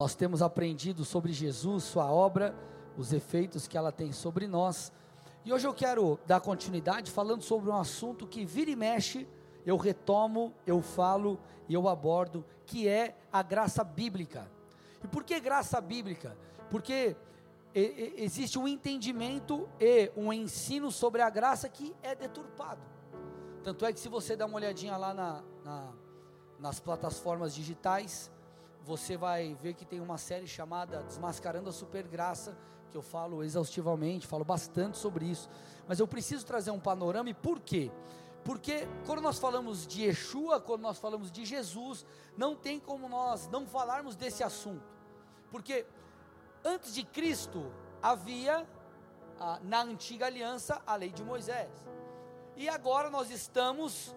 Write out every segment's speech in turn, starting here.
Nós temos aprendido sobre Jesus, sua obra, os efeitos que ela tem sobre nós. E hoje eu quero dar continuidade falando sobre um assunto que vira e mexe, eu retomo, eu falo e eu abordo, que é a graça bíblica. E por que graça bíblica? Porque existe um entendimento e um ensino sobre a graça que é deturpado. Tanto é que se você dá uma olhadinha lá na, na, nas plataformas digitais, você vai ver que tem uma série chamada Desmascarando a Supergraça, que eu falo exaustivamente, falo bastante sobre isso. Mas eu preciso trazer um panorama e por quê? Porque quando nós falamos de Yeshua, quando nós falamos de Jesus, não tem como nós não falarmos desse assunto. Porque antes de Cristo havia na antiga aliança a lei de Moisés. E agora nós estamos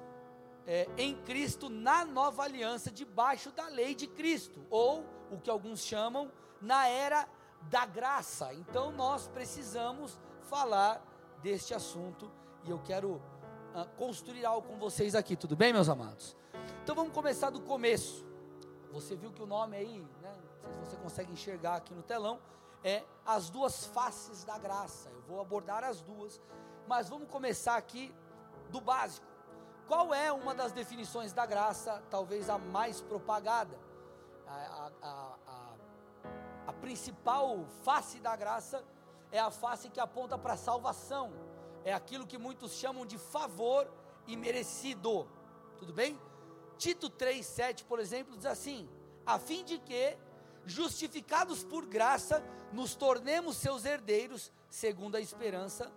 é, em Cristo na nova aliança, debaixo da lei de Cristo, ou o que alguns chamam na era da graça. Então nós precisamos falar deste assunto e eu quero uh, construir algo com vocês aqui, tudo bem, meus amados? Então vamos começar do começo. Você viu que o nome aí, né? Não sei se você consegue enxergar aqui no telão, é as duas faces da graça. Eu vou abordar as duas, mas vamos começar aqui do básico. Qual é uma das definições da graça, talvez a mais propagada? A, a, a, a principal face da graça é a face que aponta para a salvação, é aquilo que muitos chamam de favor e merecido. Tudo bem? Tito 3,7, por exemplo, diz assim: a fim de que, justificados por graça, nos tornemos seus herdeiros, segundo a esperança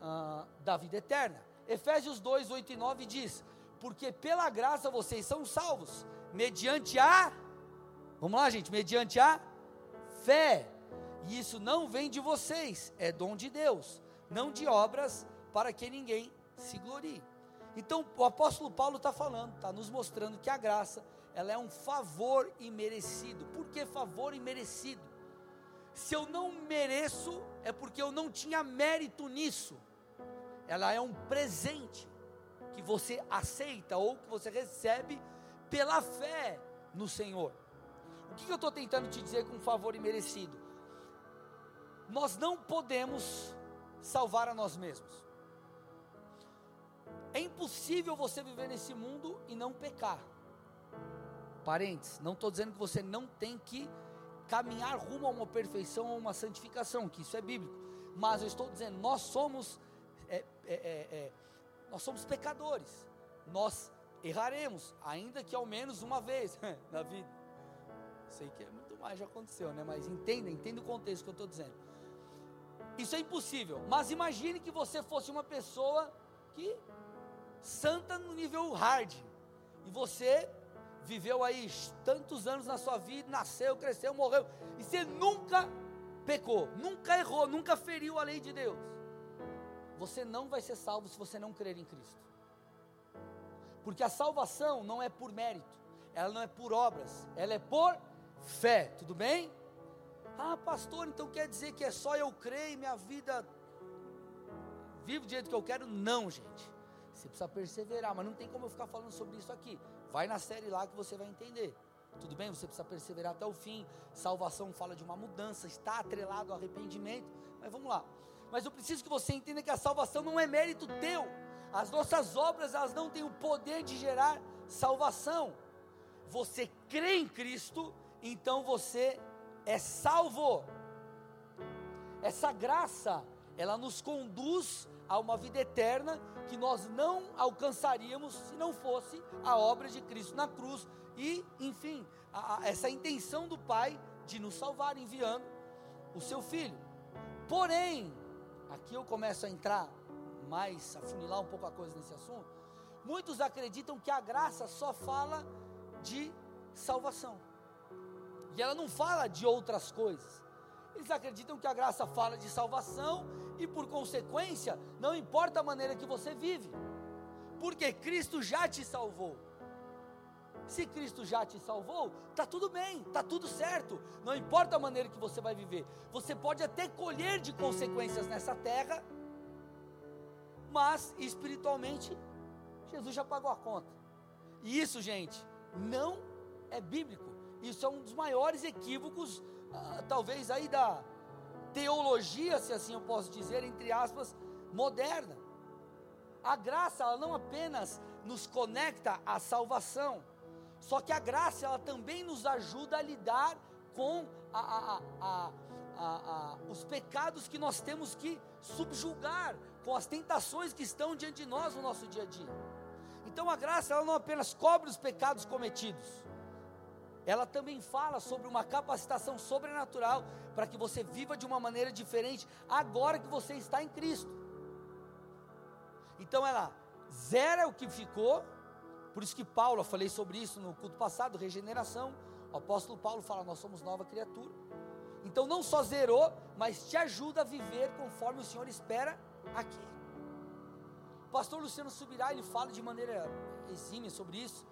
uh, da vida eterna. Efésios 2, 8 e 9 diz: Porque pela graça vocês são salvos, mediante a. Vamos lá, gente, mediante a fé. E isso não vem de vocês, é dom de Deus, não de obras, para que ninguém se glorie. Então, o apóstolo Paulo está falando, está nos mostrando que a graça, ela é um favor imerecido. Por que favor imerecido? Se eu não mereço, é porque eu não tinha mérito nisso ela é um presente que você aceita ou que você recebe pela fé no Senhor. O que, eu estou tentando te dizer com favor imerecido? Nós não podemos salvar a nós mesmos. É impossível você viver nesse mundo e não pecar. Parentes, não estou dizendo que você não tem que caminhar rumo a uma perfeição ou uma santificação, que isso é bíblico. Mas eu estou dizendo, nós somos é, é, é, nós somos pecadores, nós erraremos, ainda que ao menos uma vez na vida. Sei que é muito mais já aconteceu, né? Mas entenda, entenda o contexto que eu estou dizendo. Isso é impossível. Mas imagine que você fosse uma pessoa que santa no nível hard e você viveu aí tantos anos na sua vida, nasceu, cresceu, morreu e você nunca pecou, nunca errou, nunca feriu a lei de Deus. Você não vai ser salvo se você não crer em Cristo. Porque a salvação não é por mérito, ela não é por obras, ela é por fé, tudo bem? Ah, pastor, então quer dizer que é só eu crer e minha vida vive do jeito que eu quero? Não, gente. Você precisa perseverar, mas não tem como eu ficar falando sobre isso aqui. Vai na série lá que você vai entender. Tudo bem? Você precisa perseverar até o fim. Salvação fala de uma mudança, está atrelado ao arrependimento. Mas vamos lá mas eu preciso que você entenda que a salvação não é mérito teu. As nossas obras, elas não têm o poder de gerar salvação. Você crê em Cristo, então você é salvo. Essa graça, ela nos conduz a uma vida eterna que nós não alcançaríamos se não fosse a obra de Cristo na cruz e, enfim, a, a, essa intenção do Pai de nos salvar enviando o seu filho. Porém, aqui eu começo a entrar mais, a funilar um pouco a coisa nesse assunto. Muitos acreditam que a graça só fala de salvação. E ela não fala de outras coisas. Eles acreditam que a graça fala de salvação e, por consequência, não importa a maneira que você vive, porque Cristo já te salvou. Se Cristo já te salvou, está tudo bem, está tudo certo. Não importa a maneira que você vai viver. Você pode até colher de consequências nessa terra, mas espiritualmente, Jesus já pagou a conta. E isso, gente, não é bíblico. Isso é um dos maiores equívocos, ah, talvez aí da teologia, se assim eu posso dizer, entre aspas, moderna. A graça, ela não apenas nos conecta à salvação, só que a graça, ela também nos ajuda a lidar com a, a, a, os pecados que nós temos que subjugar, com as tentações que estão diante de nós no nosso dia a dia. Então a graça, ela não apenas cobre os pecados cometidos, ela também fala sobre uma capacitação sobrenatural para que você viva de uma maneira diferente agora que você está em Cristo. Então ela zera o que ficou, por isso que Paulo, eu falei sobre isso no culto passado, regeneração. O apóstolo Paulo fala: Nós somos nova criatura. Então não só zerou, mas te ajuda a viver conforme o Senhor espera aqui. O pastor Luciano Subirá, ele fala de maneira exímia sobre isso,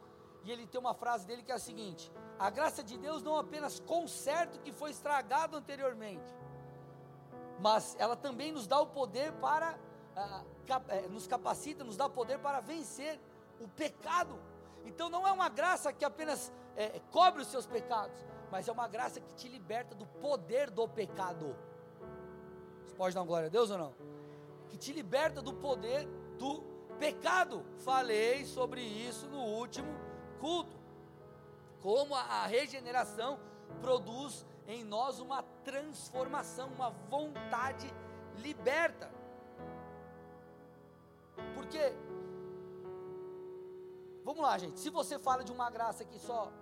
e ele tem uma frase dele que é a seguinte: a graça de Deus não apenas conserta o que foi estragado anteriormente, mas ela também nos dá o poder para, ah, cap, eh, nos capacita, nos dá o poder para vencer o pecado. Então não é uma graça que apenas eh, cobre os seus pecados, mas é uma graça que te liberta do poder do pecado. Você pode dar glória a Deus ou não? Que te liberta do poder do pecado. Falei sobre isso no último culto como a regeneração produz em nós uma transformação, uma vontade liberta. Porque, vamos lá, gente, se você fala de uma graça que só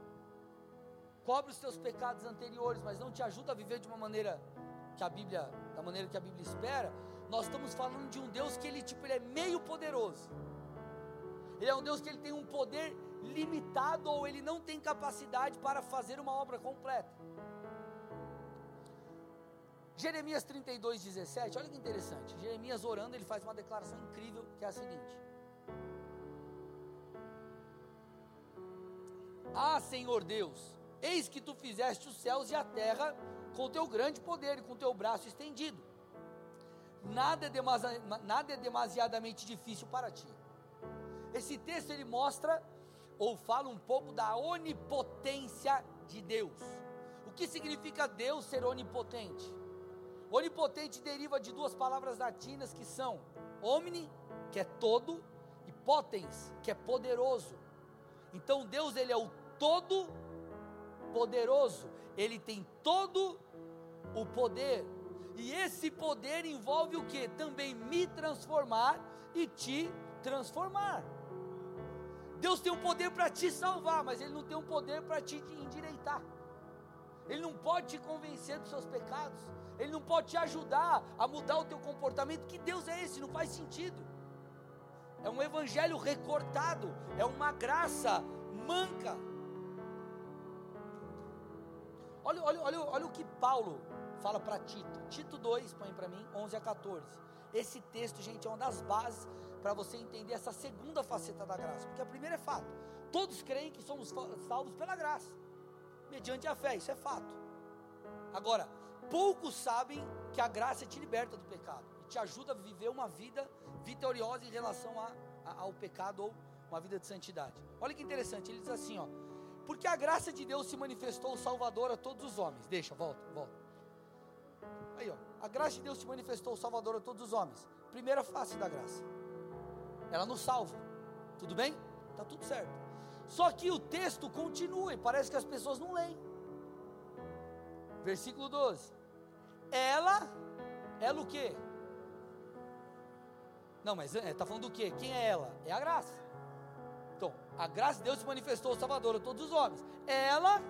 cobre os teus pecados anteriores, mas não te ajuda a viver de uma maneira que a Bíblia, da maneira que a Bíblia espera, nós estamos falando de um Deus que ele tipo ele é meio poderoso. Ele é um Deus que ele tem um poder limitado ou ele não tem capacidade para fazer uma obra completa. Jeremias 32, 17, olha que interessante. Jeremias orando, ele faz uma declaração incrível que é a seguinte: Ah, Senhor Deus, eis que tu fizeste os céus e a terra com teu grande poder e com teu braço estendido. Nada é, demasi nada é demasiadamente difícil para ti. Esse texto ele mostra ou fala um pouco da onipotência de Deus. O que significa Deus ser onipotente? Onipotente deriva de duas palavras latinas que são omni, que é todo, e potens, que é poderoso. Então Deus ele é o todo poderoso. Ele tem todo o poder. E esse poder envolve o que? Também me transformar e te transformar. Deus tem um poder para te salvar, mas Ele não tem um poder para te endireitar. Ele não pode te convencer dos seus pecados. Ele não pode te ajudar a mudar o teu comportamento. Que Deus é esse? Não faz sentido. É um evangelho recortado, é uma graça manca. Olha, olha, olha, olha o que Paulo fala para Tito. Tito 2, põe para mim, 11 a 14. Esse texto, gente, é uma das bases para você entender essa segunda faceta da graça. Porque a primeira é fato. Todos creem que somos salvos pela graça, mediante a fé, isso é fato. Agora, poucos sabem que a graça te liberta do pecado e te ajuda a viver uma vida vitoriosa em relação a, a, ao pecado ou uma vida de santidade. Olha que interessante, ele diz assim, ó: "Porque a graça de Deus se manifestou salvador a todos os homens". Deixa, volta, volta. Aí, ó, a graça de Deus se manifestou salvador a todos os homens. Primeira face da graça ela nos salva. Tudo bem? Está tudo certo. Só que o texto continua e parece que as pessoas não leem. Versículo 12. Ela, ela o quê? Não, mas está é, falando do quê? Quem é ela? É a graça. A graça de Deus se manifestou Salvador a todos os homens. Ela,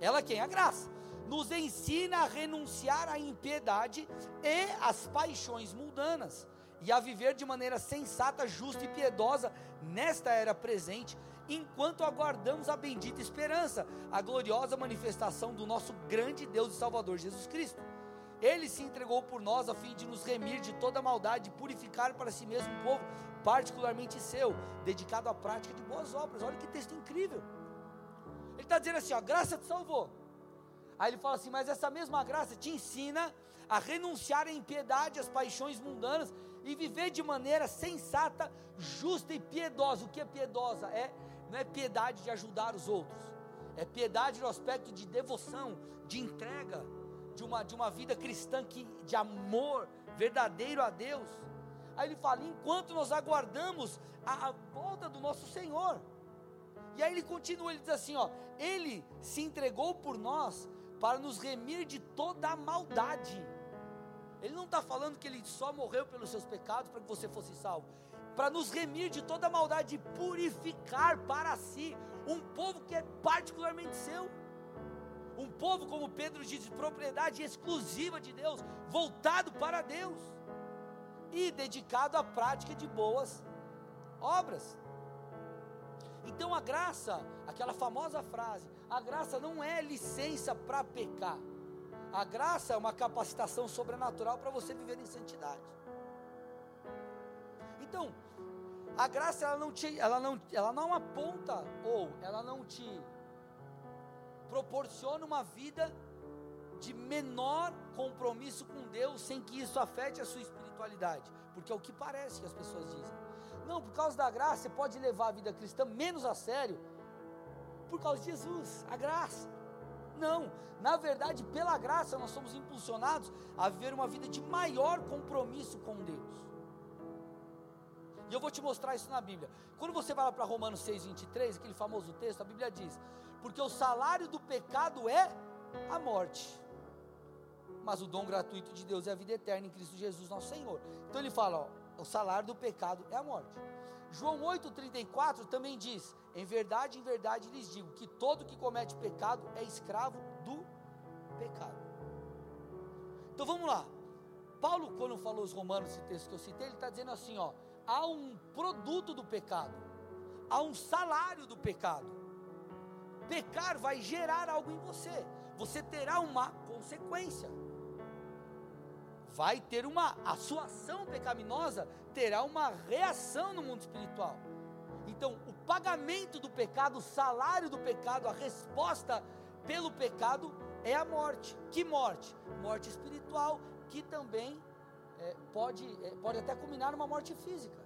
ela quem? A graça. Nos ensina a renunciar à impiedade e às paixões mundanas e a viver de maneira sensata, justa e piedosa nesta era presente, enquanto aguardamos a bendita esperança, a gloriosa manifestação do nosso grande Deus e Salvador Jesus Cristo. Ele se entregou por nós a fim de nos remir de toda maldade e purificar para si mesmo um povo particularmente seu, dedicado à prática de boas obras. Olha que texto incrível. Ele está dizendo assim: ó, a graça te salvou. Aí ele fala assim: mas essa mesma graça te ensina a renunciar à impiedade, às paixões mundanas e viver de maneira sensata, justa e piedosa. O que é piedosa? É não é piedade de ajudar os outros. É piedade no aspecto de devoção, de entrega, de uma, de uma vida cristã que, de amor verdadeiro a Deus. Aí ele fala: enquanto nós aguardamos a, a volta do nosso Senhor. E aí ele continua, ele diz assim: ó, ele se entregou por nós para nos remir de toda a maldade. Ele não está falando que ele só morreu pelos seus pecados para que você fosse salvo, para nos remir de toda a maldade e purificar para si um povo que é particularmente seu. Um povo, como Pedro diz, de propriedade exclusiva de Deus, voltado para Deus e dedicado à prática de boas obras. Então a graça, aquela famosa frase, a graça não é licença para pecar. A graça é uma capacitação sobrenatural para você viver em santidade. Então, a graça ela não te, ela não, ela não aponta ou ela não te proporciona uma vida de menor compromisso com Deus sem que isso afete a sua espiritualidade, porque é o que parece que as pessoas dizem. Não, por causa da graça você pode levar a vida cristã menos a sério por causa de Jesus, a graça. Não, na verdade, pela graça nós somos impulsionados a viver uma vida de maior compromisso com Deus. E eu vou te mostrar isso na Bíblia. Quando você vai lá para Romanos 6,23, aquele famoso texto, a Bíblia diz: Porque o salário do pecado é a morte, mas o dom gratuito de Deus é a vida eterna em Cristo Jesus, nosso Senhor. Então ele fala: ó, o salário do pecado é a morte. João 8,34 também diz: Em verdade, em verdade lhes digo que todo que comete pecado é escravo do pecado. Então vamos lá. Paulo, quando falou os romanos, esse texto que eu citei, ele está dizendo assim: ó, há um produto do pecado, há um salário do pecado. Pecar vai gerar algo em você, você terá uma consequência vai ter uma, a sua ação pecaminosa terá uma reação no mundo espiritual. Então, o pagamento do pecado, o salário do pecado, a resposta pelo pecado é a morte. Que morte? Morte espiritual, que também é, pode, é, pode até culminar numa morte física.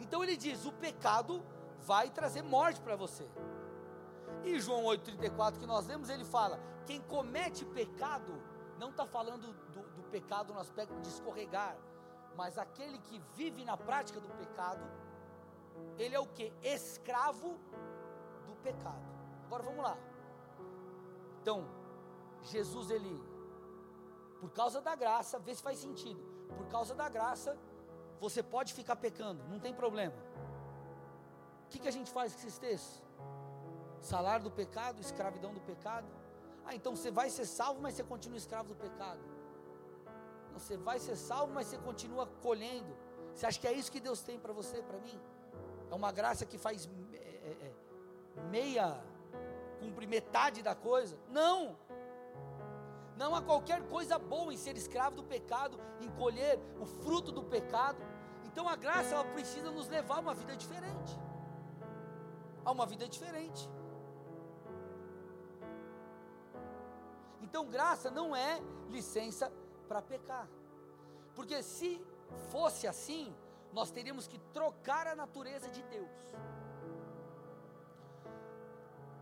Então ele diz: o pecado vai trazer morte para você. E João 8,34 que nós lemos, ele fala: quem comete pecado não está falando do, do pecado no aspecto de escorregar, mas aquele que vive na prática do pecado, ele é o que? Escravo do pecado. Agora vamos lá. Então, Jesus, ele, por causa da graça, vê se faz sentido. Por causa da graça, você pode ficar pecando, não tem problema. O que, que a gente faz com esses textos? Salário do pecado, escravidão do pecado. Ah, então você vai ser salvo, mas você continua escravo do pecado. Você vai ser salvo, mas você continua colhendo. Você acha que é isso que Deus tem para você, para mim? É uma graça que faz é, é, é, meia, cumpre metade da coisa? Não! Não há qualquer coisa boa em ser escravo do pecado, em colher o fruto do pecado. Então a graça ela precisa nos levar a uma vida diferente. A uma vida diferente. Então, graça não é licença para pecar. Porque se fosse assim, nós teríamos que trocar a natureza de Deus.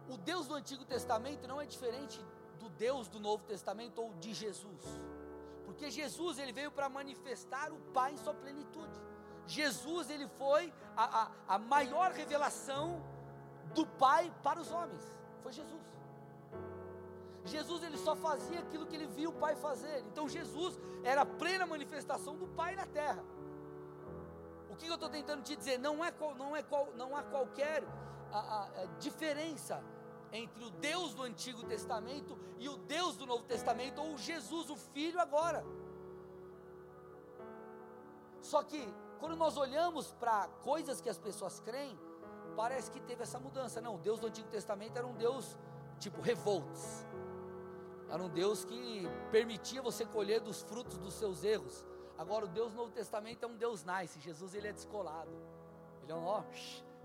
O Deus do Antigo Testamento não é diferente do Deus do Novo Testamento ou de Jesus. Porque Jesus ele veio para manifestar o Pai em sua plenitude. Jesus ele foi a, a, a maior revelação do Pai para os homens. Foi Jesus. Jesus ele só fazia aquilo que ele viu o Pai fazer. Então Jesus era a plena manifestação do Pai na terra. O que eu estou tentando te dizer? Não, é, não, é, não há qualquer a, a, a diferença entre o Deus do Antigo Testamento e o Deus do Novo Testamento, ou Jesus, o Filho, agora. Só que, quando nós olhamos para coisas que as pessoas creem, parece que teve essa mudança. Não, o Deus do Antigo Testamento era um Deus tipo revoltos. Era um Deus que permitia você colher dos frutos dos seus erros. Agora o Deus do Novo Testamento é um Deus nice. Jesus ele é descolado. Ele é um ó,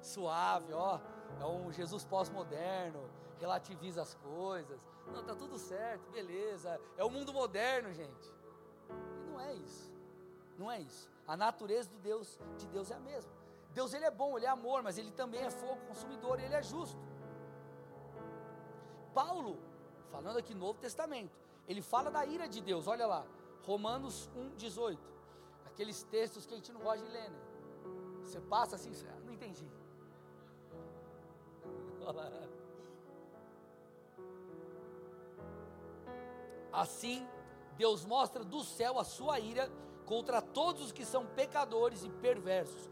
suave, ó. É um Jesus pós-moderno, relativiza as coisas. Não, tá tudo certo, beleza. É o mundo moderno, gente. E não é isso. Não é isso. A natureza do Deus, de Deus é a mesma. Deus ele é bom, ele é amor, mas ele também é fogo consumidor ele é justo. Paulo, falando aqui Novo Testamento, ele fala da ira de Deus, olha lá, Romanos 1,18. Aqueles textos que a gente não gosta de ler, né? Você passa assim, você, ah, não entendi. Assim, Deus mostra do céu a sua ira contra todos os que são pecadores e perversos,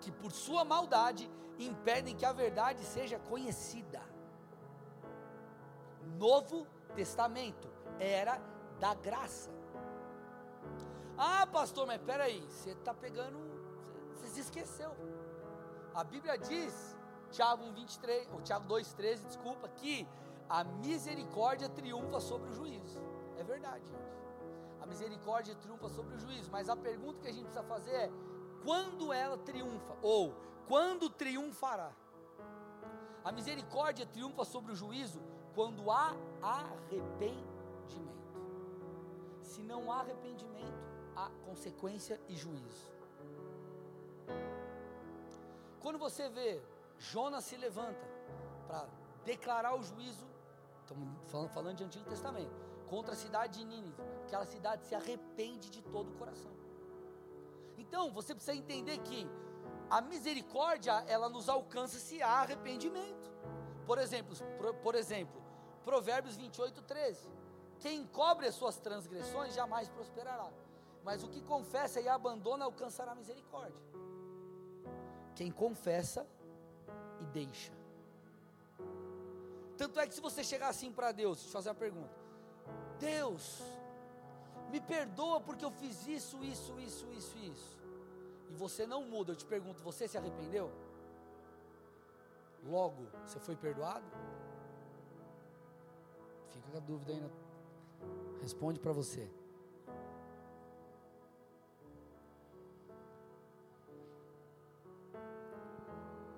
que por sua maldade impedem que a verdade seja conhecida. Novo Testamento era da graça. Ah, pastor, mas peraí, você está pegando, você se esqueceu. A Bíblia diz, Tiago 1,23, ou Tiago 2,13, desculpa, que a misericórdia triunfa sobre o juízo. É verdade, gente. A misericórdia triunfa sobre o juízo, mas a pergunta que a gente precisa fazer é: quando ela triunfa? Ou quando triunfará? A misericórdia triunfa sobre o juízo quando há arrependimento. Se não há arrependimento, há consequência e juízo. Quando você vê Jonas se levanta para declarar o juízo, estamos falando, falando de Antigo Testamento, contra a cidade de Nínive, aquela cidade se arrepende de todo o coração. Então, você precisa entender que a misericórdia, ela nos alcança se há arrependimento. Por exemplo, por, por exemplo, Provérbios 28, 13. Quem cobre as suas transgressões jamais prosperará, mas o que confessa e abandona alcançará misericórdia. Quem confessa e deixa. Tanto é que se você chegar assim para Deus, deixa eu fazer uma pergunta. Deus, me perdoa porque eu fiz isso, isso, isso, isso, isso. E você não muda, eu te pergunto, você se arrependeu? Logo, você foi perdoado? Fica com a dúvida né? responde para você.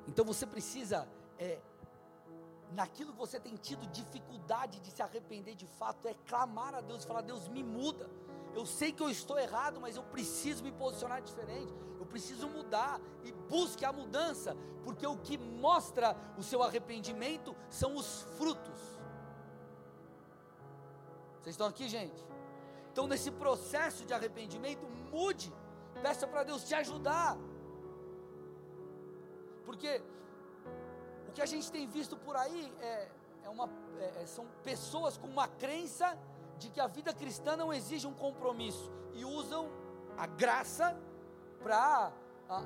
Então você precisa, é, naquilo que você tem tido dificuldade de se arrepender de fato, é clamar a Deus e falar: Deus, me muda. Eu sei que eu estou errado, mas eu preciso me posicionar diferente. Eu preciso mudar e busque a mudança, porque o que mostra o seu arrependimento são os frutos. Vocês estão aqui, gente? Então, nesse processo de arrependimento, mude. Peça para Deus te ajudar. Porque o que a gente tem visto por aí é, é uma, é, é, são pessoas com uma crença de que a vida cristã não exige um compromisso e usam a graça para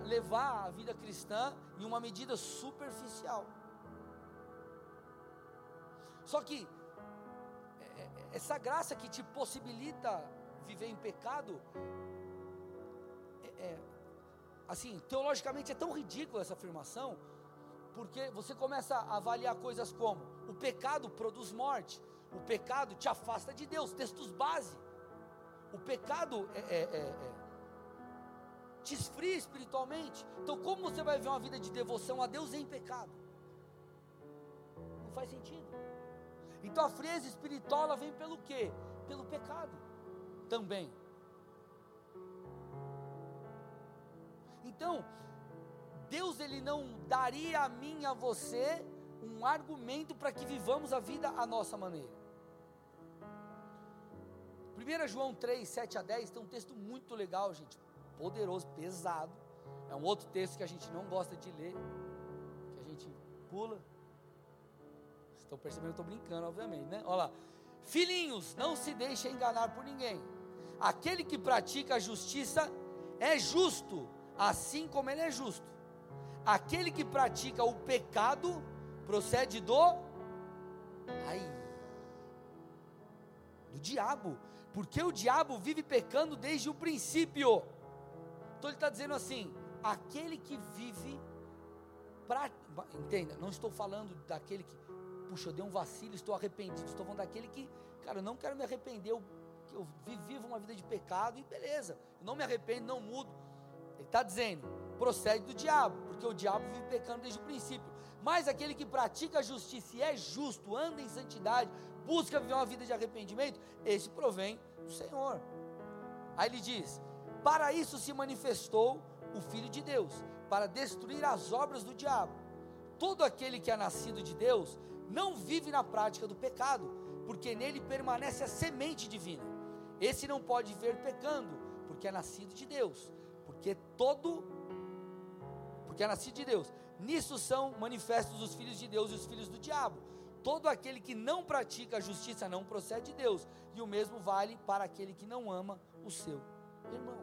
levar a vida cristã em uma medida superficial. Só que essa graça que te possibilita viver em pecado, é, é assim, teologicamente é tão ridícula essa afirmação, porque você começa a avaliar coisas como: o pecado produz morte, o pecado te afasta de Deus, textos base. O pecado é, é, é, é, te esfria espiritualmente. Então, como você vai ver uma vida de devoção a Deus em pecado? Não faz sentido. Então, a frieza espiritual ela vem pelo quê? Pelo pecado também. Então, Deus ele não daria a mim a você um argumento para que vivamos a vida à nossa maneira. 1 João 3, 7 a 10 tem um texto muito legal, gente, poderoso, pesado. É um outro texto que a gente não gosta de ler, que a gente pula. Estão percebendo que estou brincando, obviamente, né? Olha lá. Filhinhos, não se deixem enganar por ninguém. Aquele que pratica a justiça é justo, assim como ele é justo. Aquele que pratica o pecado procede do ai do diabo, porque o diabo vive pecando desde o princípio. Então ele está dizendo assim: aquele que vive pra, entenda, não estou falando daquele que puxa, eu dei um vacilo, estou arrependido, estou falando daquele que, cara, eu não quero me arrepender, eu, eu vivo uma vida de pecado e beleza, eu não me arrependo, não mudo. Ele está dizendo, procede do diabo, porque o diabo vive pecando desde o princípio. Mas aquele que pratica a justiça e é justo, anda em santidade, busca viver uma vida de arrependimento, esse provém do Senhor. Aí ele diz: Para isso se manifestou o Filho de Deus, para destruir as obras do diabo. Todo aquele que é nascido de Deus não vive na prática do pecado, porque nele permanece a semente divina. Esse não pode viver pecando, porque é nascido de Deus. Porque todo porque é nascido de Deus. Nisso são manifestos os filhos de Deus e os filhos do diabo. Todo aquele que não pratica a justiça não procede de Deus, e o mesmo vale para aquele que não ama o seu irmão.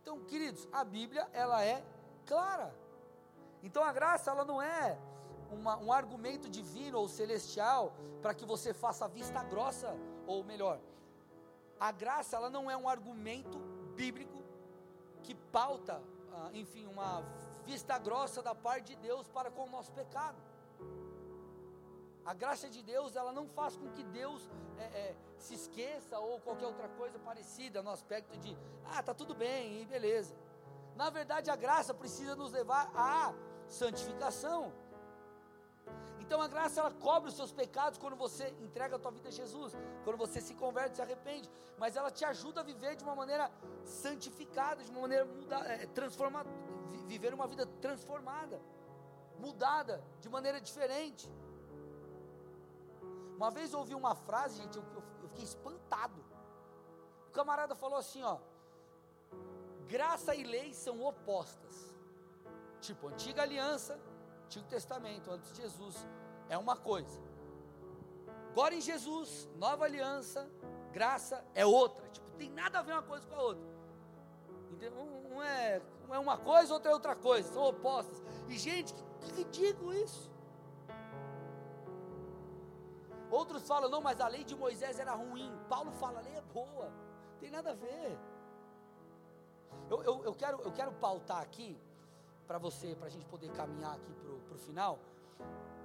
Então, queridos, a Bíblia ela é clara. Então a graça ela não é uma, um argumento divino ou celestial para que você faça vista grossa, ou melhor, a graça ela não é um argumento bíblico que pauta, ah, enfim, uma vista grossa da parte de Deus para com o nosso pecado. A graça de Deus, ela não faz com que Deus é, é, se esqueça ou qualquer outra coisa parecida no aspecto de, ah, tá tudo bem e beleza. Na verdade, a graça precisa nos levar à santificação. Então a graça ela cobre os seus pecados quando você entrega a tua vida a Jesus, quando você se converte, se arrepende, mas ela te ajuda a viver de uma maneira santificada, de uma maneira é, transformada, viver uma vida transformada, mudada, de maneira diferente. Uma vez eu ouvi uma frase, gente, eu, eu fiquei espantado. O camarada falou assim, ó: graça e lei são opostas. Tipo, antiga aliança, Antigo Testamento, antes de Jesus, é uma coisa. Agora em Jesus, nova aliança, graça é outra. Tipo, tem nada a ver uma coisa com a outra. Um é, um é uma coisa, outra é outra coisa, são opostas. E gente, que, que ridículo isso. Outros falam, não, mas a lei de Moisés era ruim. Paulo fala, a lei é boa. Tem nada a ver. Eu, eu, eu, quero, eu quero pautar aqui, para você, para a gente poder caminhar aqui para o final.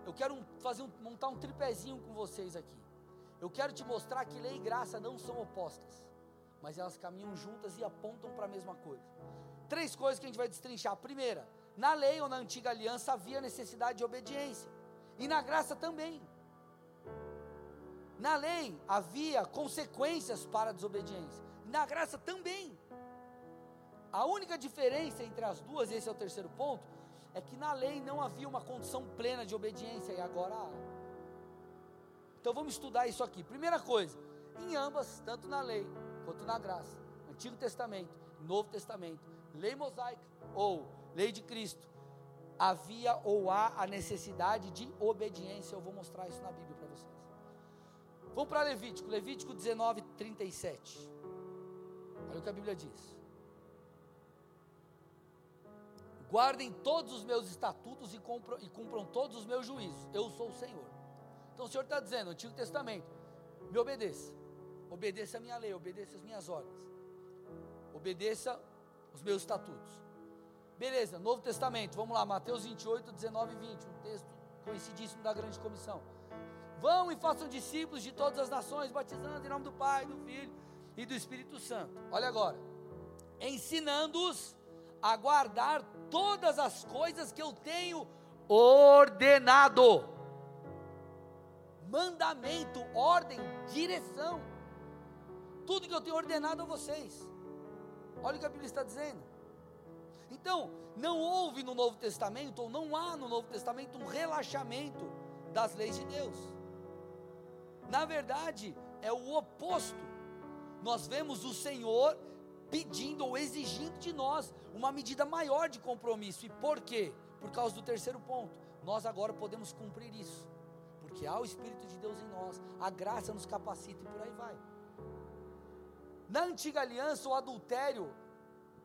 Eu quero fazer um, montar um tripézinho com vocês aqui. Eu quero te mostrar que lei e graça não são opostas, mas elas caminham juntas e apontam para a mesma coisa. Três coisas que a gente vai destrinchar. Primeira, na lei ou na antiga aliança havia necessidade de obediência, e na graça também. Na lei havia consequências para a desobediência, na graça também. A única diferença entre as duas, e esse é o terceiro ponto, é que na lei não havia uma condição plena de obediência e agora há. Então vamos estudar isso aqui. Primeira coisa, em ambas, tanto na lei quanto na graça, Antigo Testamento, Novo Testamento, lei mosaica ou lei de Cristo, havia ou há a necessidade de obediência. Eu vou mostrar isso na Bíblia para vocês. Vamos para Levítico, Levítico 19, 37. Olha o que a Bíblia diz. Guardem todos os meus estatutos e, cumpram, e cumpram todos os meus juízos. Eu sou o Senhor. Então o Senhor está dizendo, Antigo Testamento, me obedeça. Obedeça a minha lei, obedeça as minhas ordens. Obedeça os meus estatutos. Beleza, Novo Testamento, vamos lá, Mateus 28, 19 e 20, um texto conhecidíssimo da grande comissão. Vão e façam discípulos de todas as nações, batizando em nome do Pai, do Filho e do Espírito Santo. Olha agora. Ensinando-os a guardar todas as coisas que eu tenho ordenado. Mandamento, ordem, direção. Tudo que eu tenho ordenado a vocês. Olha o que a Bíblia está dizendo. Então, não houve no Novo Testamento, ou não há no Novo Testamento, um relaxamento das leis de Deus. Na verdade, é o oposto. Nós vemos o Senhor pedindo ou exigindo de nós uma medida maior de compromisso. E por quê? Por causa do terceiro ponto. Nós agora podemos cumprir isso. Porque há o Espírito de Deus em nós, a graça nos capacita e por aí vai. Na antiga aliança, o adultério,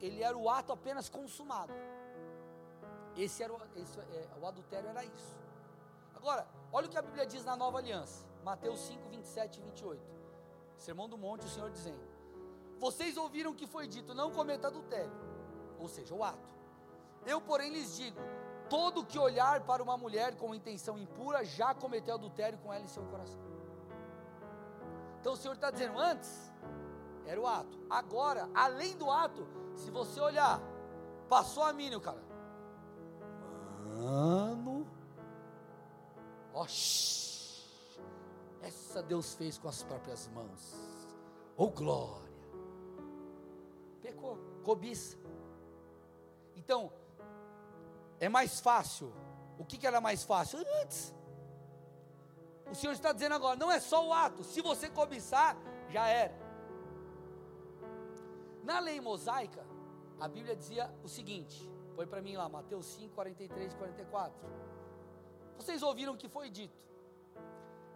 ele era o ato apenas consumado. Esse era o, esse, é, o adultério era isso. Agora, olha o que a Bíblia diz na nova aliança. Mateus 5, 27 e 28. Sermão do Monte, o Senhor dizendo: Vocês ouviram o que foi dito, não cometa adultério, ou seja, o ato. Eu, porém, lhes digo: todo que olhar para uma mulher com intenção impura já cometeu adultério com ela em seu coração. Então o Senhor está dizendo: antes era o ato, agora, além do ato, se você olhar, passou a mínimo, cara. Mano, ó, essa Deus fez com as próprias mãos. Oh glória! Pecou, cobiça. Então, é mais fácil. O que, que era mais fácil? Antes. O Senhor está dizendo agora, não é só o ato, se você cobiçar, já era. Na lei mosaica, a Bíblia dizia o seguinte: põe para mim lá, Mateus 5, 43 e 44. Vocês ouviram o que foi dito?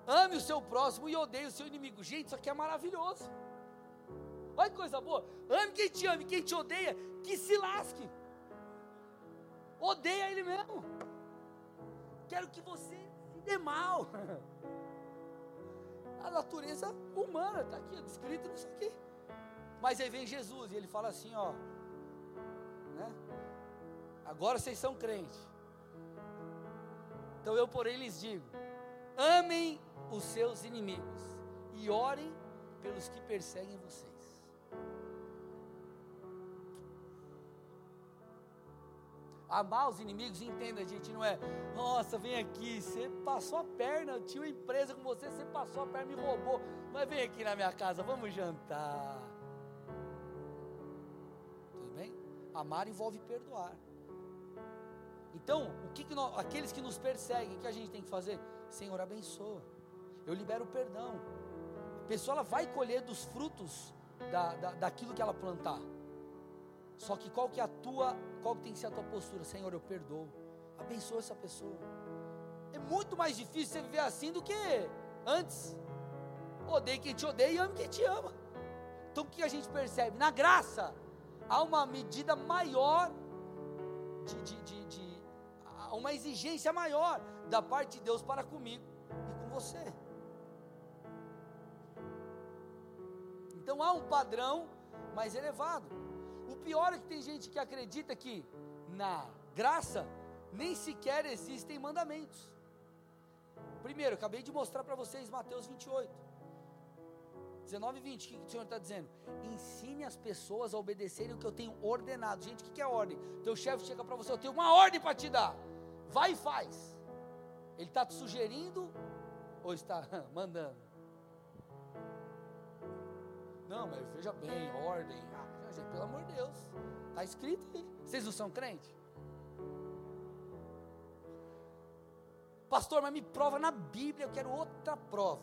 Ame o seu próximo e odeie o seu inimigo. Gente, isso aqui é maravilhoso. Olha que coisa boa. Ame quem te ama, quem te odeia, que se lasque. Odeia ele mesmo. Quero que você se dê mal. A natureza humana está aqui, descrito nisso aqui. Mas aí vem Jesus e ele fala assim, ó, né? Agora vocês são crentes. Então eu, porém, lhes digo: amem os seus inimigos e orem pelos que perseguem vocês. Amar os inimigos, entenda, gente, não é, nossa, vem aqui, você passou a perna, eu tinha uma empresa com você, você passou a perna, me roubou, mas vem aqui na minha casa, vamos jantar. Tudo bem? Amar envolve perdoar. Então, o que, que nós, aqueles que nos perseguem, o que a gente tem que fazer? Senhor, abençoa. Eu libero o perdão. A pessoa ela vai colher dos frutos da, da, daquilo que ela plantar. Só que qual que é a tua, qual que tem que ser a tua postura? Senhor, eu perdoo. Abençoa essa pessoa. É muito mais difícil você viver assim do que antes. Odeie quem te odeia e ame quem te ama. Então o que a gente percebe? Na graça, há uma medida maior de, de, de, de uma exigência maior da parte de Deus para comigo e com você. Então há um padrão mais elevado. O pior é que tem gente que acredita que na graça nem sequer existem mandamentos. Primeiro, acabei de mostrar para vocês Mateus 28, 19 e 20. O que o Senhor está dizendo? Ensine as pessoas a obedecerem o que eu tenho ordenado. Gente, o que é ordem? Teu chefe chega para você, eu tenho uma ordem para te dar. Vai e faz. Ele está te sugerindo ou está mandando? Não, mas veja bem, ordem. Ah, gente, pelo amor de Deus. Está escrito aí. Vocês não são crentes? Pastor, mas me prova na Bíblia, eu quero outra prova.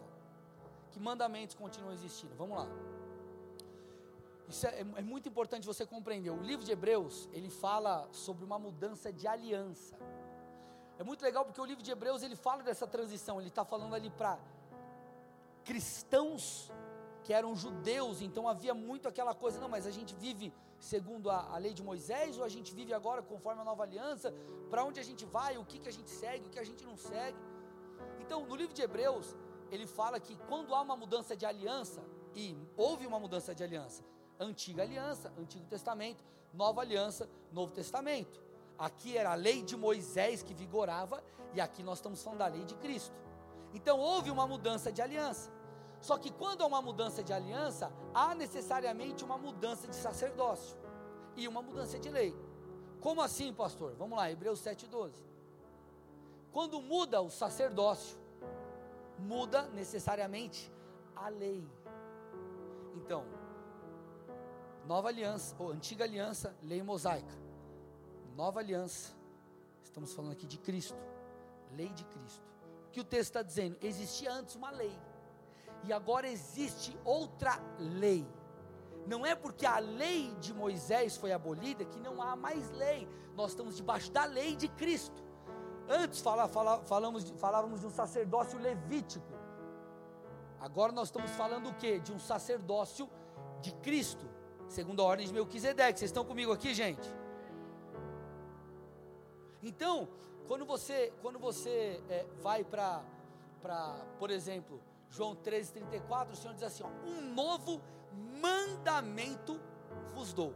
Que mandamentos continuam existindo. Vamos lá. Isso é, é, muito importante você compreender. O livro de Hebreus, ele fala sobre uma mudança de aliança. É muito legal porque o livro de Hebreus ele fala dessa transição. Ele está falando ali para cristãos que eram judeus, então havia muito aquela coisa, não, mas a gente vive segundo a, a lei de Moisés ou a gente vive agora conforme a nova aliança? Para onde a gente vai? O que, que a gente segue? O que a gente não segue? Então, no livro de Hebreus, ele fala que quando há uma mudança de aliança, e houve uma mudança de aliança, antiga aliança, Antigo Testamento, nova aliança, Novo Testamento. Aqui era a lei de Moisés que vigorava, e aqui nós estamos falando da lei de Cristo. Então houve uma mudança de aliança. Só que quando há uma mudança de aliança, há necessariamente uma mudança de sacerdócio e uma mudança de lei. Como assim, pastor? Vamos lá, Hebreus 7,12. Quando muda o sacerdócio, muda necessariamente a lei. Então, nova aliança, ou antiga aliança, lei mosaica nova aliança. Estamos falando aqui de Cristo, lei de Cristo. O que o texto está dizendo? Existia antes uma lei, e agora existe outra lei. Não é porque a lei de Moisés foi abolida que não há mais lei. Nós estamos debaixo da lei de Cristo. Antes fala, fala, falamos, falávamos de um sacerdócio levítico. Agora nós estamos falando o que? De um sacerdócio de Cristo, segundo a ordem de Melquisedeque. Vocês estão comigo aqui, gente? Então, quando você, quando você é, vai para, por exemplo, João 13,34, o Senhor diz assim: ó, um novo mandamento vos dou.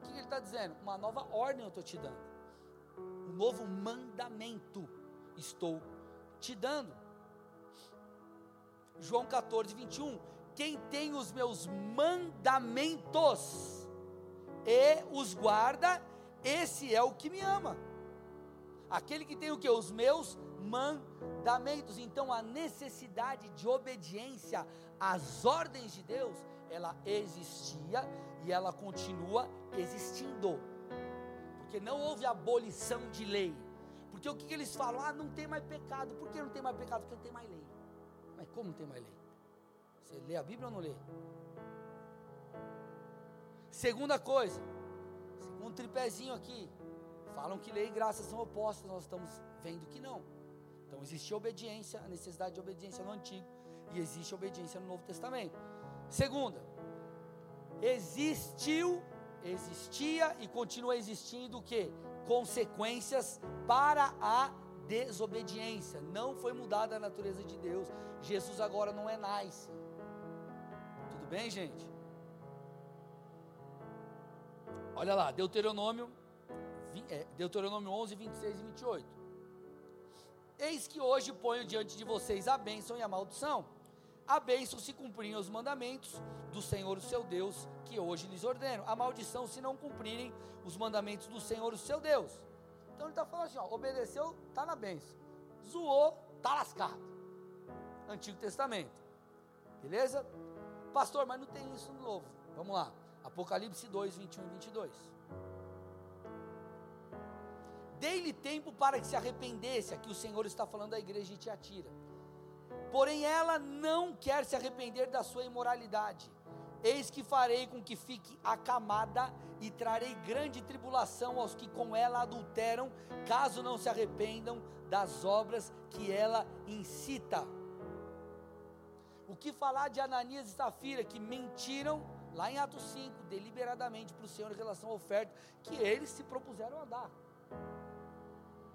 O que ele está dizendo? Uma nova ordem eu estou te dando. Um novo mandamento estou te dando. João 14, 21. Quem tem os meus mandamentos e os guarda, esse é o que me ama. Aquele que tem o que? Os meus mandamentos. Então a necessidade de obediência às ordens de Deus, ela existia e ela continua existindo. Porque não houve abolição de lei. Porque o que, que eles falam? Ah, não tem mais pecado. Por que não tem mais pecado? Porque não tem mais lei. Mas como não tem mais lei? Você lê a Bíblia ou não lê? Segunda coisa, segundo tripézinho aqui, falam que lei e graça são opostas, nós estamos vendo que não. Então existe obediência, a necessidade de obediência no Antigo e existe obediência no Novo Testamento. Segunda, existiu, existia e continua existindo o que? Consequências para a desobediência. Não foi mudada a natureza de Deus. Jesus agora não é nice. Tudo bem, gente? Olha lá, Deuteronômio, é, Deuteronômio 11, 26 e 28. Eis que hoje ponho diante de vocês a bênção e a maldição. A bênção se cumprirem os mandamentos do Senhor, o seu Deus, que hoje lhes ordeno. A maldição se não cumprirem os mandamentos do Senhor, o seu Deus. Então ele está falando assim: ó, obedeceu, está na bênção. Zoou, está lascado. Antigo Testamento. Beleza? Pastor, mas não tem isso no novo. Vamos lá. Apocalipse 2, 21 e 22. Dei-lhe tempo para que se arrependesse. Aqui o Senhor está falando da igreja de Tiatira. Porém, ela não quer se arrepender da sua imoralidade. Eis que farei com que fique acamada e trarei grande tribulação aos que com ela adulteram, caso não se arrependam das obras que ela incita. O que falar de Ananias e Safira que mentiram lá em Atos 5, deliberadamente para o Senhor em relação à oferta que eles se propuseram a dar.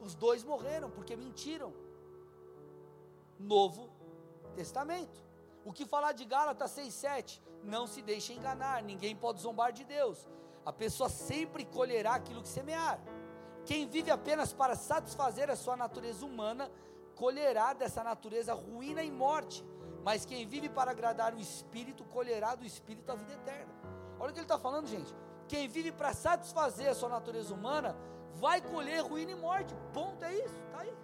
Os dois morreram porque mentiram. Novo Testamento. O que falar de Gálatas 6,7? Não se deixe enganar, ninguém pode zombar de Deus. A pessoa sempre colherá aquilo que semear. Quem vive apenas para satisfazer a sua natureza humana, colherá dessa natureza ruína e morte. Mas quem vive para agradar o Espírito, colherá do Espírito a vida eterna. Olha o que ele está falando, gente. Quem vive para satisfazer a sua natureza humana, vai colher ruína e morte. Ponto, é isso, está aí.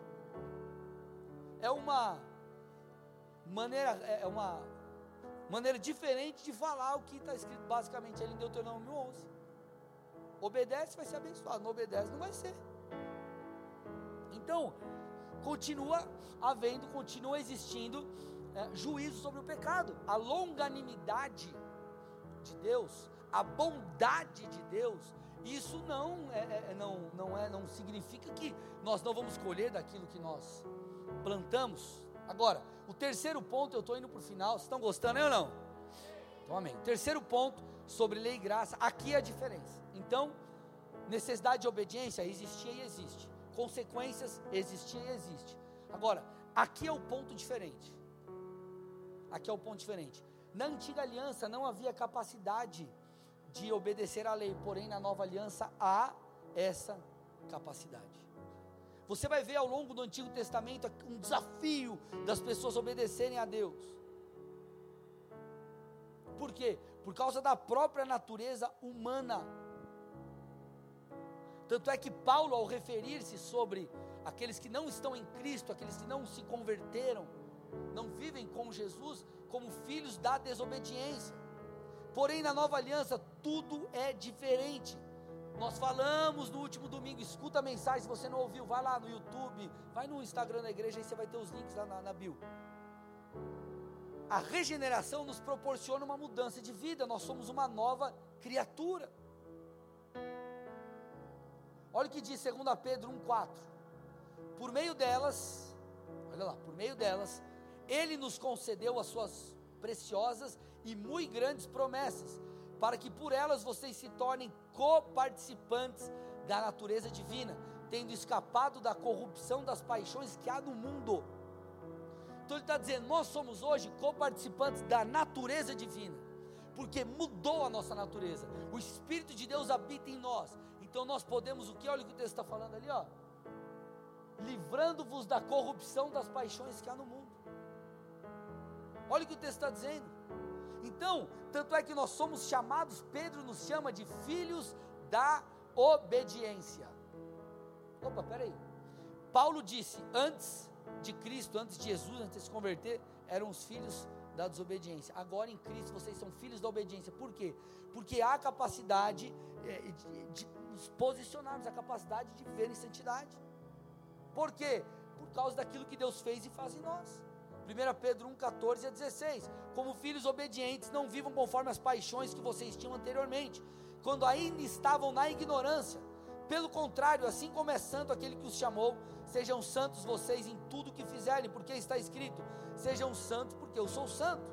É uma maneira, é, é uma maneira diferente de falar o que está escrito basicamente ali em Deuteronômio 11. Obedece, vai ser abençoado. Não obedece, não vai ser. Então, continua havendo, continua existindo é, juízo sobre o pecado, a longanimidade de Deus, a bondade de Deus, isso não é, é, é, não, não é, não significa que nós não vamos colher daquilo que nós plantamos. Agora, o terceiro ponto, eu estou indo para o final, vocês estão gostando ou não? Então, amém. Terceiro ponto sobre lei e graça, aqui é a diferença. Então, necessidade de obediência existia e existe. Consequências existia e existe. Agora, aqui é o ponto diferente. Aqui é o ponto diferente. Na antiga aliança não havia capacidade de obedecer à lei, porém na nova aliança há essa capacidade. Você vai ver ao longo do Antigo Testamento um desafio das pessoas obedecerem a Deus. Por quê? Por causa da própria natureza humana. Tanto é que Paulo, ao referir-se sobre aqueles que não estão em Cristo, aqueles que não se converteram, não vivem com Jesus como filhos da desobediência. Porém, na nova aliança, tudo é diferente. Nós falamos no último domingo, escuta a mensagem, se você não ouviu, vai lá no YouTube, vai no Instagram da igreja, aí você vai ter os links lá na, na bio. A regeneração nos proporciona uma mudança de vida, nós somos uma nova criatura. Olha o que diz 2 Pedro 1,4. Por meio delas, olha lá, por meio delas, ele nos concedeu as suas preciosas e muito grandes promessas, para que por elas vocês se tornem coparticipantes da natureza divina, tendo escapado da corrupção das paixões que há no mundo. Então ele está dizendo: nós somos hoje coparticipantes da natureza divina, porque mudou a nossa natureza. O Espírito de Deus habita em nós. Então nós podemos o que? Olha o que o texto está falando ali, ó. Livrando-vos da corrupção das paixões que há no mundo. Olha o que o texto está dizendo. Então, tanto é que nós somos chamados, Pedro nos chama de filhos da obediência. Opa, peraí. Paulo disse: antes de Cristo, antes de Jesus, antes de se converter, eram os filhos da desobediência. Agora em Cristo vocês são filhos da obediência. Por quê? Porque há capacidade é, de, de nos posicionarmos, a capacidade de viver em santidade. Por quê? Por causa daquilo que Deus fez e faz em nós. 1 Pedro 1, 14 a 16. Como filhos obedientes, não vivam conforme as paixões que vocês tinham anteriormente, quando ainda estavam na ignorância. Pelo contrário, assim como é santo aquele que os chamou, sejam santos vocês em tudo que fizerem, porque está escrito: sejam santos, porque eu sou santo.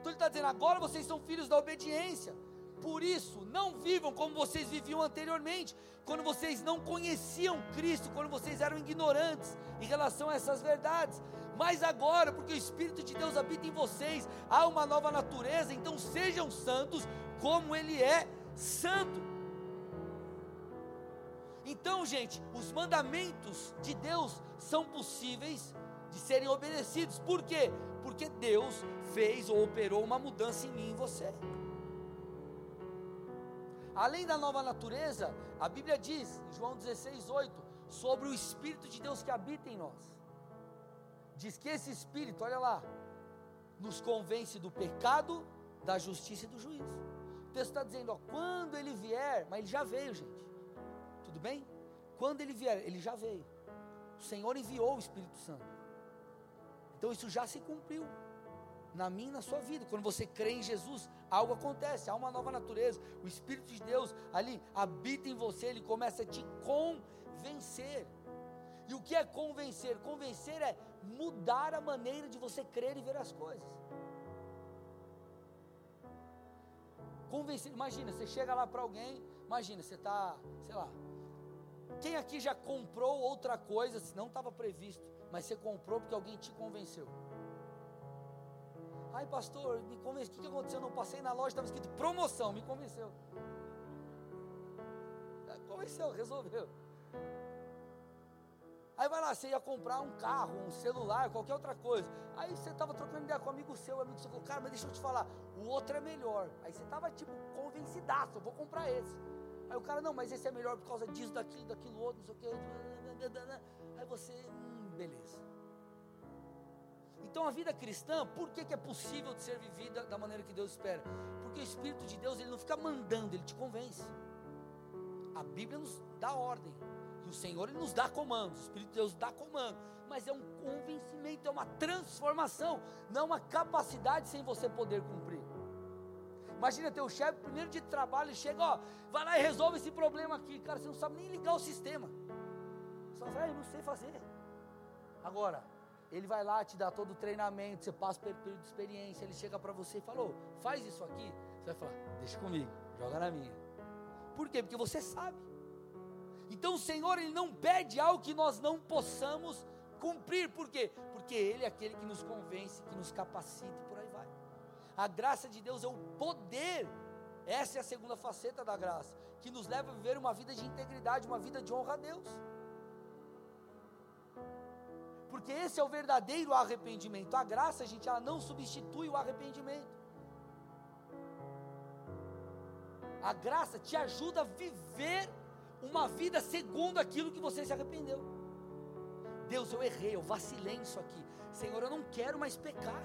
Então ele está dizendo: agora vocês são filhos da obediência. Por isso, não vivam como vocês viviam anteriormente, quando vocês não conheciam Cristo, quando vocês eram ignorantes em relação a essas verdades. Mas agora, porque o Espírito de Deus habita em vocês, há uma nova natureza, então sejam santos como Ele é santo. Então, gente, os mandamentos de Deus são possíveis de serem obedecidos. Por quê? Porque Deus fez ou operou uma mudança em mim e em você. Além da nova natureza, a Bíblia diz, em João 16, 8, sobre o Espírito de Deus que habita em nós. Diz que esse Espírito, olha lá, nos convence do pecado, da justiça e do juízo. O texto está dizendo, ó, quando ele vier, mas ele já veio, gente. Tudo bem? Quando ele vier, ele já veio. O Senhor enviou o Espírito Santo. Então isso já se cumpriu na minha e na sua vida. Quando você crê em Jesus, algo acontece, há uma nova natureza. O Espírito de Deus ali habita em você, ele começa a te convencer. E o que é convencer? Convencer é mudar a maneira de você crer e ver as coisas. Convencer, imagina, você chega lá para alguém, imagina, você está, sei lá, quem aqui já comprou outra coisa, se não estava previsto, mas você comprou porque alguém te convenceu? Ai, pastor, me convence. O que, que aconteceu? Eu não passei na loja, estava escrito promoção, me convenceu. É, convenceu, resolveu. Aí vai lá, você ia comprar um carro, um celular, qualquer outra coisa. Aí você estava trocando ideia com um amigo seu, o amigo seu falou, cara, mas deixa eu te falar, o outro é melhor. Aí você estava tipo convencidaço, eu vou comprar esse. Aí o cara, não, mas esse é melhor por causa disso, daquilo, daquilo outro, não sei o que. Aí você, hum, beleza. Então a vida cristã, por que, que é possível de ser vivida da maneira que Deus espera? Porque o Espírito de Deus, ele não fica mandando, ele te convence. A Bíblia nos dá ordem. E o Senhor ele nos dá comandos, o Espírito de Deus dá comando, mas é um convencimento, é uma transformação, não é uma capacidade sem você poder cumprir. Imagina teu chefe, primeiro de trabalho, chega, ó, vai lá e resolve esse problema aqui. Cara, você não sabe nem ligar o sistema. Só vai, não sei fazer. Agora, ele vai lá, te dá todo o treinamento, você passa pelo período de experiência, ele chega para você e falou, faz isso aqui. Você vai falar, deixa comigo, joga na minha. Por quê? Porque você sabe. Então o Senhor, Ele não pede algo que nós não possamos cumprir. Por quê? Porque Ele é aquele que nos convence, que nos capacita e por aí vai. A graça de Deus é o poder. Essa é a segunda faceta da graça, que nos leva a viver uma vida de integridade, uma vida de honra a Deus porque esse é o verdadeiro arrependimento. A graça, gente, ela não substitui o arrependimento. A graça te ajuda a viver uma vida segundo aquilo que você se arrependeu. Deus, eu errei, eu vacilei nisso aqui. Senhor, eu não quero mais pecar.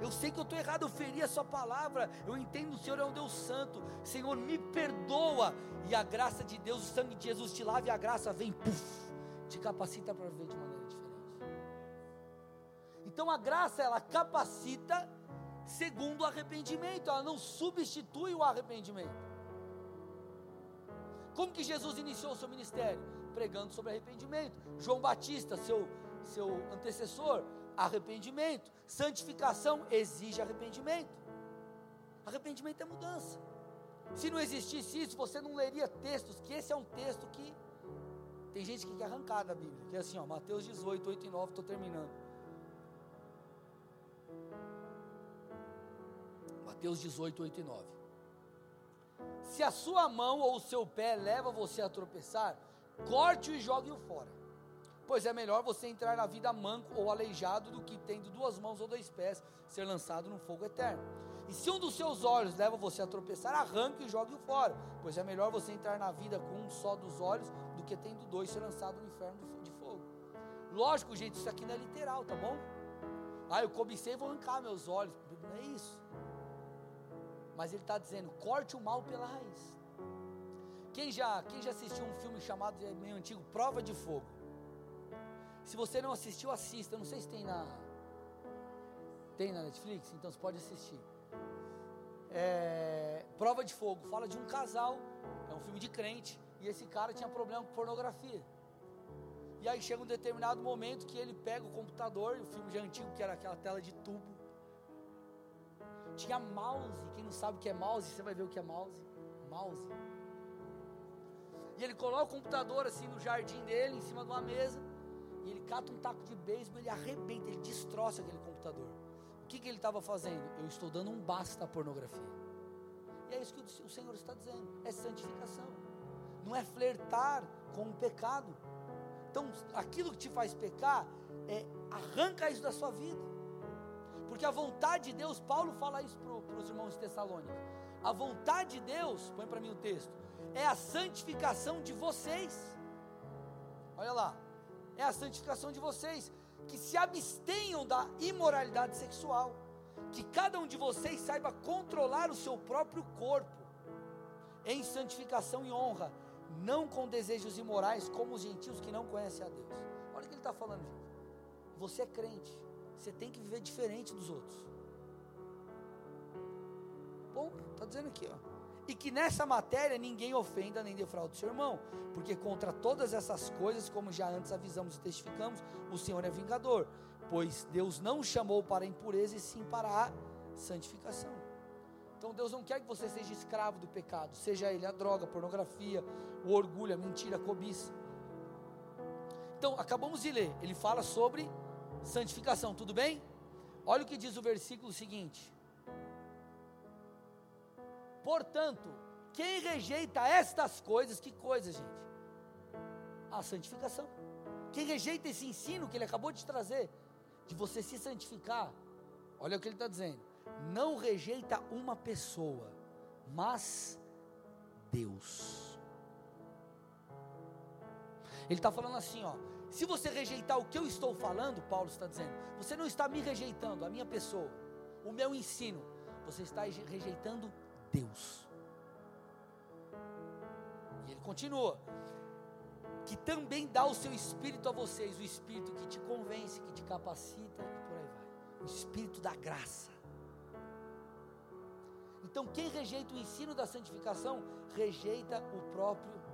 Eu sei que eu estou errado, eu feri a Sua palavra. Eu entendo o Senhor é um Deus santo. Senhor, me perdoa. E a graça de Deus, o sangue de Jesus te lava e a graça vem, puf, te capacita para viver de maneira diferente. Então a graça ela capacita segundo o arrependimento, ela não substitui o arrependimento. Como que Jesus iniciou o seu ministério? Pregando sobre arrependimento. João Batista, seu, seu antecessor, arrependimento. Santificação exige arrependimento. Arrependimento é mudança. Se não existisse isso, você não leria textos, que esse é um texto que tem gente que quer arrancar da Bíblia, que é assim, ó, Mateus 18, 8 e 9, estou terminando. Mateus 18, 8 e 9. Se a sua mão ou o seu pé leva você a tropeçar, corte-o e jogue-o fora. Pois é melhor você entrar na vida manco ou aleijado do que tendo duas mãos ou dois pés ser lançado no fogo eterno. E se um dos seus olhos leva você a tropeçar, arranque e jogue-o fora. Pois é melhor você entrar na vida com um só dos olhos do que tendo dois ser lançado no inferno de fogo. Lógico, gente, isso aqui não é literal, tá bom? Ah, eu cobicei e vou arrancar meus olhos. Não é isso. Mas ele está dizendo: corte o mal pela raiz. Quem já, quem já assistiu um filme chamado, é meio antigo, Prova de Fogo? Se você não assistiu, assista. Eu não sei se tem na. Tem na Netflix? Então você pode assistir. É, Prova de Fogo fala de um casal, é um filme de crente, e esse cara tinha problema com pornografia. E aí chega um determinado momento que ele pega o computador, o filme já é antigo, que era aquela tela de tubo. Tinha mouse, quem não sabe o que é mouse, você vai ver o que é mouse. Mouse. E ele coloca o computador assim no jardim dele, em cima de uma mesa, e ele cata um taco de beisebol, ele arrebenta, ele destroça aquele computador. O que, que ele estava fazendo? Eu estou dando um basta à pornografia. E é isso que o Senhor está dizendo: é santificação, não é flertar com o pecado. Então, aquilo que te faz pecar, é, arranca isso da sua vida. Porque a vontade de Deus, Paulo fala isso para os irmãos de Tessalônica. A vontade de Deus, põe para mim o texto, é a santificação de vocês. Olha lá, é a santificação de vocês, que se abstenham da imoralidade sexual, que cada um de vocês saiba controlar o seu próprio corpo em santificação e honra, não com desejos imorais, como os gentios que não conhecem a Deus. Olha o que ele está falando, gente. Você é crente, você tem que viver diferente dos outros. Bom, está dizendo aqui, ó. E que nessa matéria ninguém ofenda nem defraude seu irmão, porque contra todas essas coisas, como já antes avisamos e testificamos, o Senhor é vingador, pois Deus não chamou para a impureza e sim para a santificação. Então Deus não quer que você seja escravo do pecado, seja ele a droga, a pornografia, o orgulho, a mentira, a cobiça. Então, acabamos de ler, ele fala sobre santificação, tudo bem? Olha o que diz o versículo seguinte: Portanto, quem rejeita estas coisas, que coisas, gente? A santificação. Quem rejeita esse ensino que ele acabou de trazer, de você se santificar, olha o que ele está dizendo não rejeita uma pessoa, mas Deus. Ele está falando assim, ó. Se você rejeitar o que eu estou falando, Paulo está dizendo, você não está me rejeitando, a minha pessoa, o meu ensino, você está rejeitando Deus. E ele continua: que também dá o seu espírito a vocês, o espírito que te convence, que te capacita e por aí vai. O espírito da graça. Então, quem rejeita o ensino da santificação, rejeita o próprio.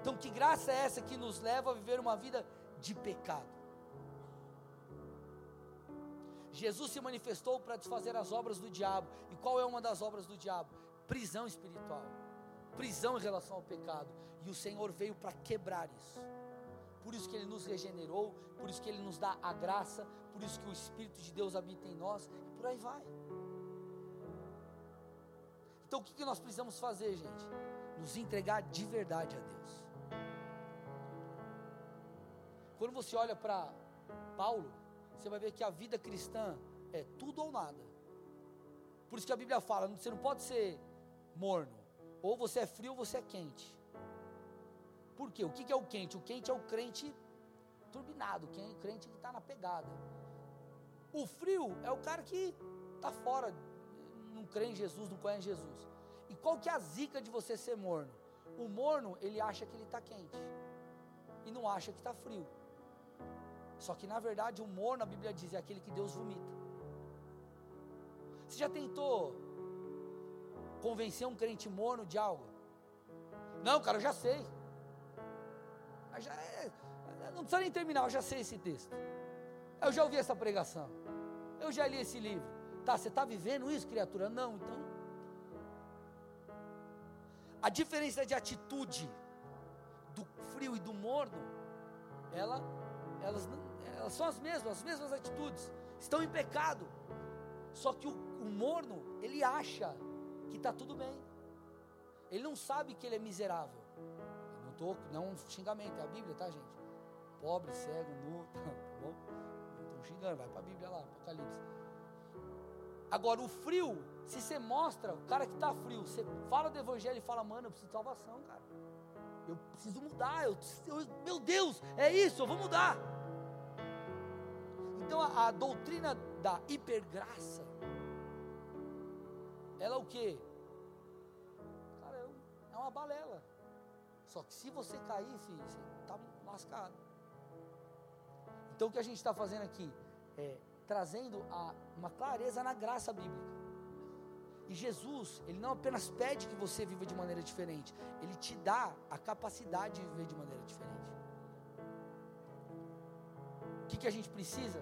Então, que graça é essa que nos leva a viver uma vida de pecado? Jesus se manifestou para desfazer as obras do diabo. E qual é uma das obras do diabo? Prisão espiritual. Prisão em relação ao pecado. E o Senhor veio para quebrar isso por isso que Ele nos regenerou, por isso que Ele nos dá a graça, por isso que o Espírito de Deus habita em nós, e por aí vai. Então o que, nós precisamos fazer, gente? Nos entregar de verdade a Deus. Quando você olha para Paulo, você vai ver que a vida cristã é tudo ou nada. Por isso que a Bíblia fala: você não pode ser morno, ou você é frio ou você é quente. Por quê? O que é o quente? O quente é o crente turbinado, o crente que está na pegada. O frio é o cara que está fora, não crê em Jesus, não conhece Jesus. E qual que é a zica de você ser morno? O morno, ele acha que ele está quente. E não acha que está frio. Só que na verdade o morno, a Bíblia diz, é aquele que Deus vomita. Você já tentou convencer um crente morno de algo? Não, cara, eu já sei já é, não precisa nem terminar, eu já sei esse texto. Eu já ouvi essa pregação. Eu já li esse livro. Tá, você está vivendo isso, criatura? Não, então. A diferença de atitude do frio e do morno, ela, elas, elas são as mesmas, as mesmas atitudes. Estão em pecado. Só que o, o morno, ele acha que está tudo bem. Ele não sabe que ele é miserável tô, não um xingamento, é a Bíblia, tá, gente? Pobre, cego, nu, tá bom? Não estou xingando, vai para a Bíblia lá, Apocalipse. Agora, o frio, se você mostra, o cara que está frio, você fala do Evangelho e fala, mano, eu preciso de salvação, cara. Eu preciso mudar, eu, eu, meu Deus, é isso, eu vou mudar. Então a, a doutrina da hipergraça, ela é o que? Cara, é, uma balela. Só que se você cair, filho, você está lascado. Então o que a gente está fazendo aqui é trazendo a, uma clareza na graça bíblica. E Jesus, ele não apenas pede que você viva de maneira diferente, ele te dá a capacidade de viver de maneira diferente. O que, que a gente precisa?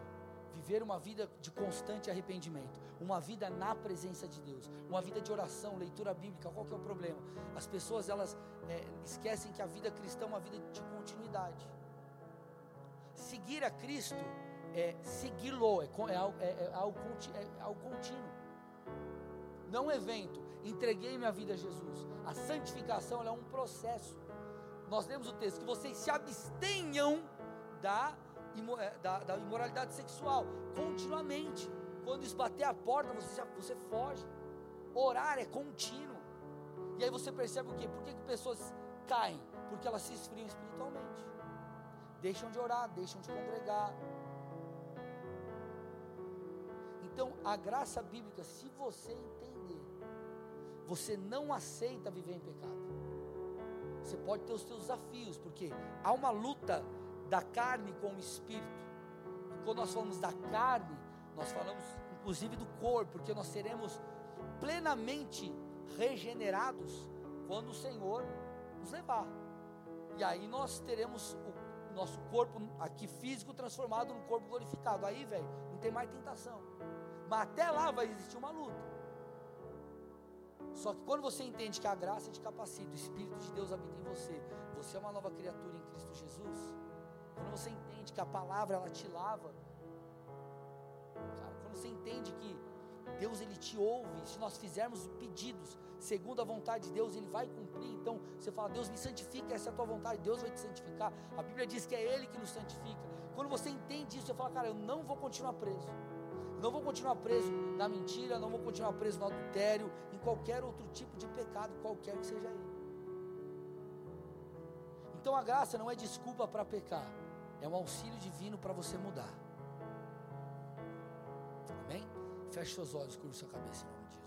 Viver uma vida de constante arrependimento, uma vida na presença de Deus, uma vida de oração, leitura bíblica. Qual que é o problema? As pessoas elas é, esquecem que a vida cristã é uma vida de continuidade. Seguir a Cristo é segui-lo, é, é, é, é, algo, é algo contínuo não um evento. Entreguei minha vida a Jesus. A santificação é um processo. Nós lemos o texto que vocês se abstenham da, é, da, da imoralidade sexual continuamente. Quando isso bater a porta, você, você foge. Orar é contínuo. E aí você percebe o quê? Por que, que pessoas caem? Porque elas se esfriam espiritualmente. Deixam de orar, deixam de congregar, então, a graça bíblica, se você entender, você não aceita viver em pecado. Você pode ter os seus desafios, porque há uma luta da carne com o espírito. E quando nós falamos da carne, nós falamos inclusive do corpo, porque nós seremos plenamente regenerados quando o Senhor nos levar. E aí nós teremos o nosso corpo aqui físico transformado num corpo glorificado. Aí, velho, não tem mais tentação. Mas até lá vai existir uma luta. Só que quando você entende que a graça te capacita, o Espírito de Deus habita em você, você é uma nova criatura em Cristo Jesus. Quando você entende que a palavra ela te lava, quando você entende que Deus ele te ouve, se nós fizermos pedidos segundo a vontade de Deus, ele vai cumprir. Então você fala: "Deus me santifica, essa é a tua vontade". Deus vai te santificar. A Bíblia diz que é ele que nos santifica. Quando você entende isso, você fala: "Cara, eu não vou continuar preso". Não vou continuar preso na mentira, não vou continuar preso no adultério, em qualquer outro tipo de pecado, qualquer que seja ele. Então a graça não é desculpa para pecar, é um auxílio divino para você mudar. Amém? Feche seus olhos, curva sua cabeça em nome de